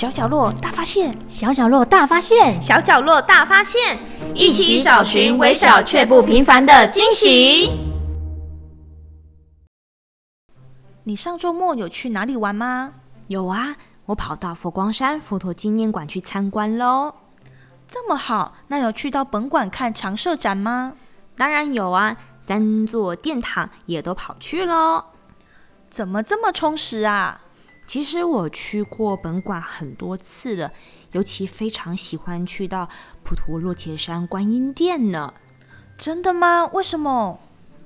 小角落大发现，小角落大发现，小角落大发现，一起找寻微小却不平凡的惊喜。你上周末有去哪里玩吗？有啊，我跑到佛光山佛陀纪念馆去参观喽。这么好，那有去到本馆看常设展吗？当然有啊，三座殿堂也都跑去喽。怎么这么充实啊？其实我去过本馆很多次了，尤其非常喜欢去到普陀洛伽山观音殿呢。真的吗？为什么？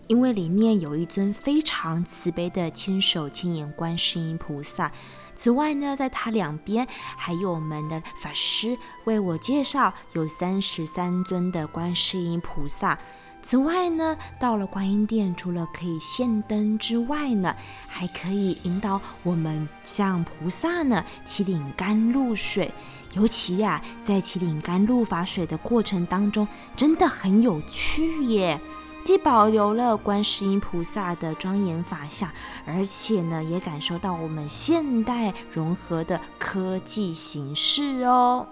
因为里面有一尊非常慈悲的千手千眼观世音菩萨。此外呢，在它两边还有我们的法师为我介绍，有三十三尊的观世音菩萨。此外呢，到了观音殿，除了可以献灯之外呢，还可以引导我们向菩萨呢祈领甘露水。尤其呀，在祈领甘露法水的过程当中，真的很有趣耶！既保留了观世音菩萨的庄严法相，而且呢，也感受到我们现代融合的科技形式哦。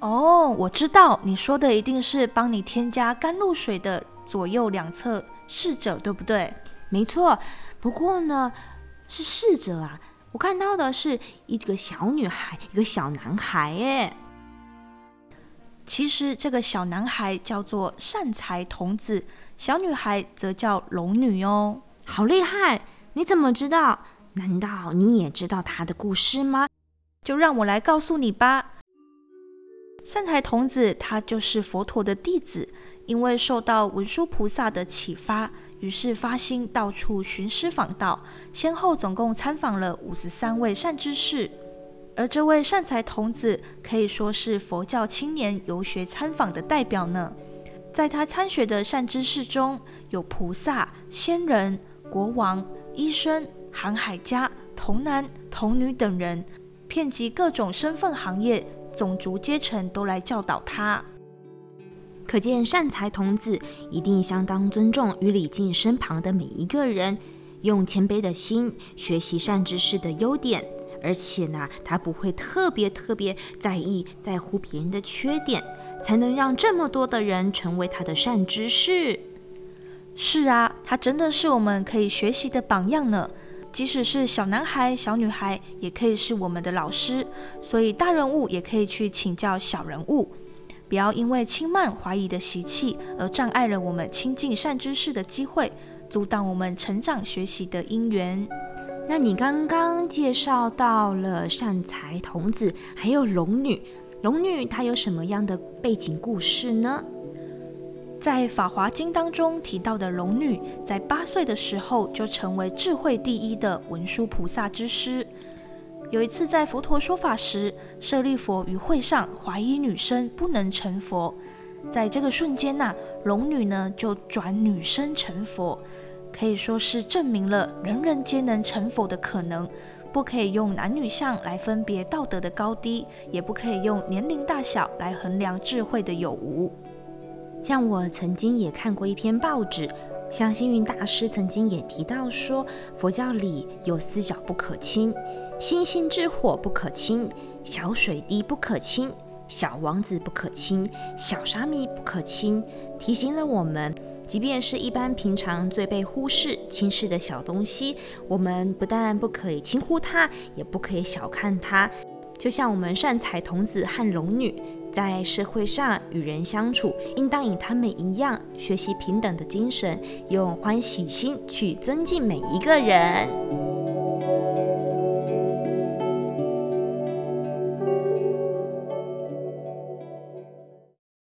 哦，我知道你说的一定是帮你添加甘露水的左右两侧侍者，对不对？没错，不过呢，是侍者啊，我看到的是一个小女孩，一个小男孩，哎，其实这个小男孩叫做善财童子，小女孩则叫龙女哦。好厉害！你怎么知道？难道你也知道他的故事吗？就让我来告诉你吧。善财童子，他就是佛陀的弟子，因为受到文殊菩萨的启发，于是发心到处寻师访道，先后总共参访了五十三位善知识。而这位善财童子可以说是佛教青年游学参访的代表呢。在他参学的善知识中，有菩萨、仙人、国王、医生、航海家、童男、童女等人，遍及各种身份行业。种族阶层都来教导他，可见善财童子一定相当尊重与礼敬身旁的每一个人，用谦卑的心学习善知识的优点，而且呢，他不会特别特别在意在乎别人的缺点，才能让这么多的人成为他的善知识。是啊，他真的是我们可以学习的榜样呢。即使是小男孩、小女孩，也可以是我们的老师。所以大人物也可以去请教小人物，不要因为轻慢、怀疑的习气而障碍了我们亲近善知识的机会，阻挡我们成长学习的因缘。那你刚刚介绍到了善财童子，还有龙女，龙女她有什么样的背景故事呢？在《法华经》当中提到的龙女，在八岁的时候就成为智慧第一的文殊菩萨之师。有一次在佛陀说法时，舍利佛于会上怀疑女生不能成佛，在这个瞬间呐，龙女呢就转女生成佛，可以说是证明了人人皆能成佛的可能。不可以用男女相来分别道德的高低，也不可以用年龄大小来衡量智慧的有无。像我曾经也看过一篇报纸，像星云大师曾经也提到说，佛教里有四角不可轻，星星之火不可轻，小水滴不可轻，小王子不可轻，小沙弥不可轻，提醒了我们，即便是一般平常最被忽视、轻视的小东西，我们不但不可以轻忽它，也不可以小看它。就像我们善财童子和龙女。在社会上与人相处，应当与他们一样学习平等的精神，用欢喜心去尊敬每一个人。